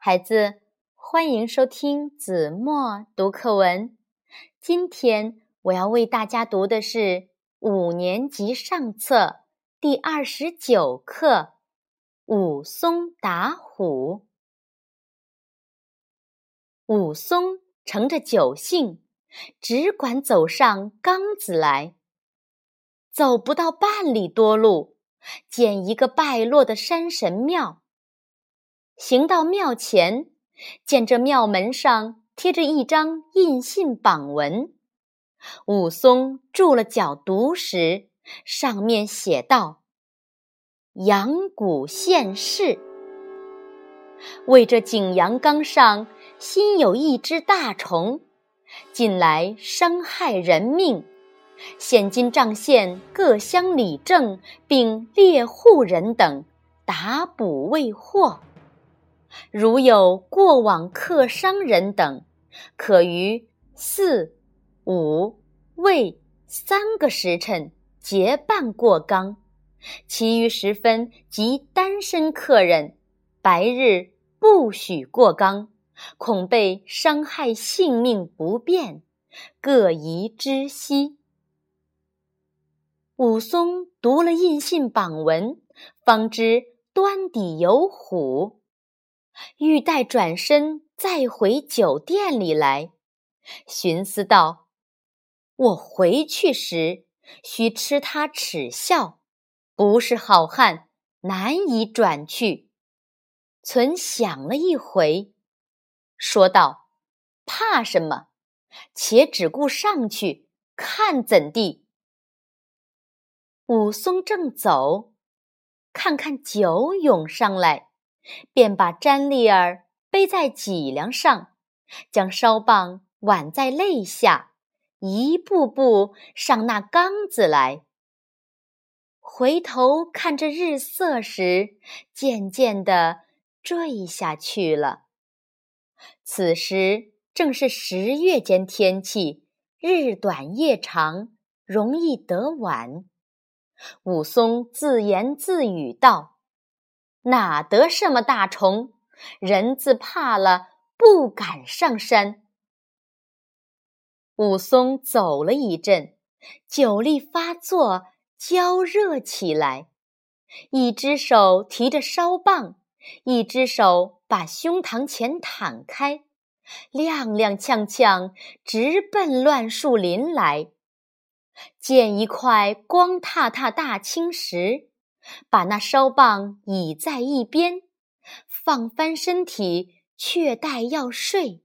孩子，欢迎收听子墨读课文。今天我要为大家读的是五年级上册第二十九课《武松打虎》。武松乘着酒兴，只管走上冈子来。走不到半里多路，见一个败落的山神庙。行到庙前，见这庙门上贴着一张印信榜文。武松住了脚读时，上面写道：“阳谷县事，为这景阳冈上新有一只大虫，近来伤害人命，现今仗县各乡里正并猎户人等打捕未获。”如有过往客商人等，可于四、五、未三个时辰结伴过冈；其余时分及单身客人，白日不许过冈，恐被伤害性命不便，各宜知悉。武松读了印信榜文，方知端底有虎。欲待转身再回酒店里来，寻思道：“我回去时须吃他耻笑，不是好汉，难以转去。”存想了一回，说道：“怕什么？且只顾上去看怎地。”武松正走，看看酒涌上来。便把詹丽儿背在脊梁上，将烧棒挽在肋下，一步步上那缸子来。回头看着日色时，渐渐地坠下去了。此时正是十月间天气，日短夜长，容易得晚。武松自言自语道。哪得什么大虫？人自怕了，不敢上山。武松走了一阵，酒力发作，焦热起来，一只手提着烧棒，一只手把胸膛前袒开，踉踉跄跄，直奔乱树林来。见一块光踏踏大青石。把那烧棒倚在一边，放翻身体，却待要睡。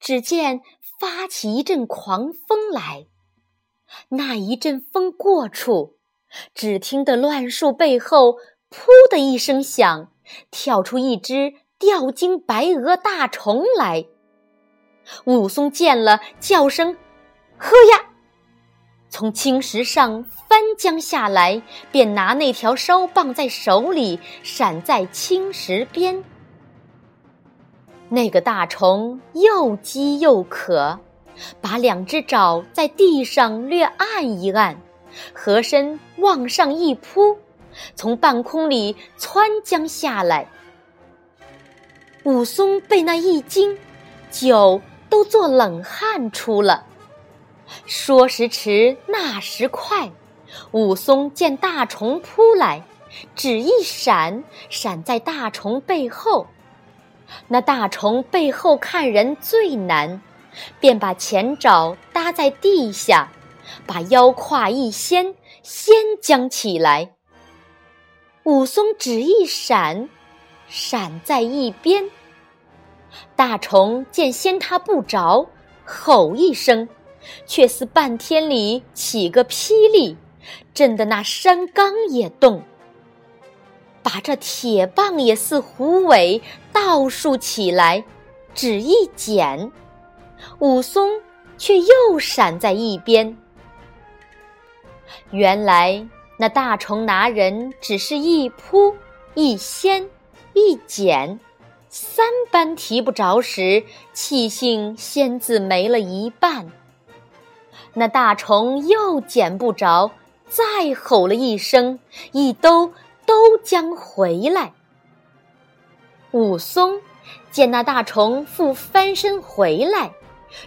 只见发起一阵狂风来，那一阵风过处，只听得乱树背后“噗”的一声响，跳出一只吊睛白额大虫来。武松见了，叫声：“呵呀！”从青石上翻江下来，便拿那条烧棒在手里，闪在青石边。那个大虫又饥又渴，把两只爪在地上略按一按，和身往上一扑，从半空里窜将下来。武松被那一惊，酒都做冷汗出了。说时迟，那时快，武松见大虫扑来，只一闪，闪在大虫背后。那大虫背后看人最难，便把前爪搭在地下，把腰胯一掀，掀将起来。武松只一闪，闪在一边。大虫见掀他不着，吼一声。却似半天里起个霹雳，震得那山冈也动。把这铁棒也似虎尾倒竖起来，只一剪，武松却又闪在一边。原来那大虫拿人只是一扑一掀一剪，三般提不着时，气性先自没了一半。那大虫又捡不着，再吼了一声，一兜都将回来。武松见那大虫复翻身回来，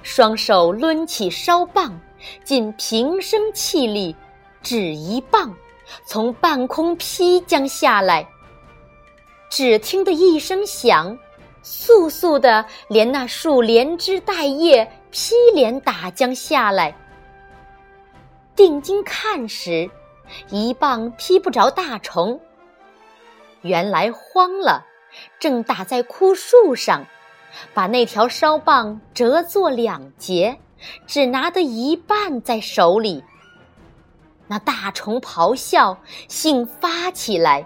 双手抡起烧棒，尽平生气力，只一棒，从半空劈将下来。只听得一声响，簌簌的，连那树连枝带叶劈连打将下来。定睛看时，一棒劈不着大虫。原来慌了，正打在枯树上，把那条烧棒折作两截，只拿得一半在手里。那大虫咆哮，性发起来，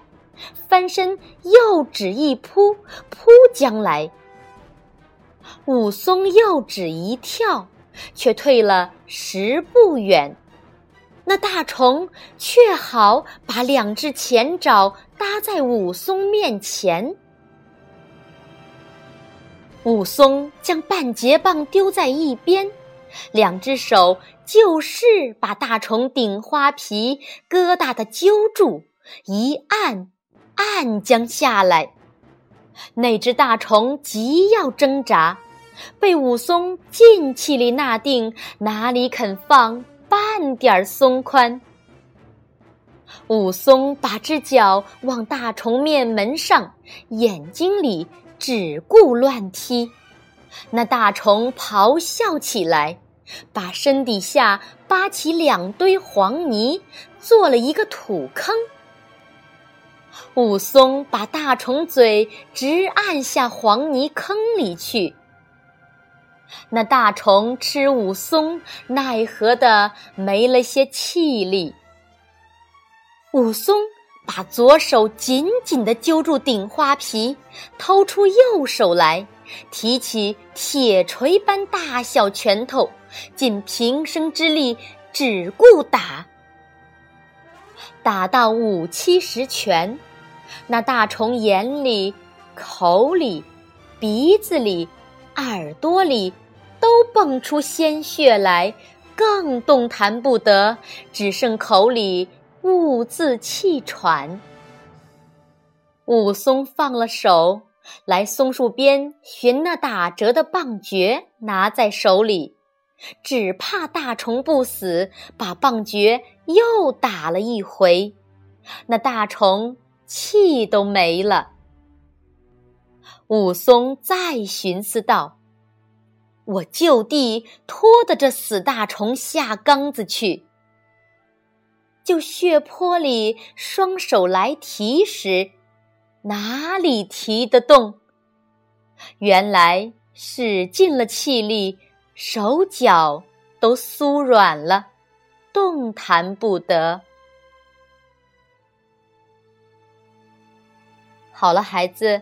翻身又指一扑，扑将来。武松又指一跳，却退了十步远。那大虫却好把两只前爪搭在武松面前，武松将半截棒丢在一边，两只手就是把大虫顶花皮疙瘩的揪住，一按，按将下来。那只大虫急要挣扎，被武松劲气里纳定，哪里肯放？半点松宽，武松把只脚往大虫面门上、眼睛里只顾乱踢，那大虫咆哮起来，把身底下扒起两堆黄泥，做了一个土坑。武松把大虫嘴直按下黄泥坑里去。那大虫吃武松，奈何的没了些气力。武松把左手紧紧的揪住顶花皮，掏出右手来，提起铁锤般大小拳头，尽平生之力，只顾打。打到五七十拳，那大虫眼里、口里、鼻子里。耳朵里都蹦出鲜血来，更动弹不得，只剩口里兀自气喘。武松放了手，来松树边寻那打折的棒橛，拿在手里，只怕大虫不死，把棒橛又打了一回，那大虫气都没了。武松再寻思道：“我就地拖得这死大虫下缸子去。就血泊里双手来提时，哪里提得动？原来使尽了气力，手脚都酥软了，动弹不得。好了，孩子。”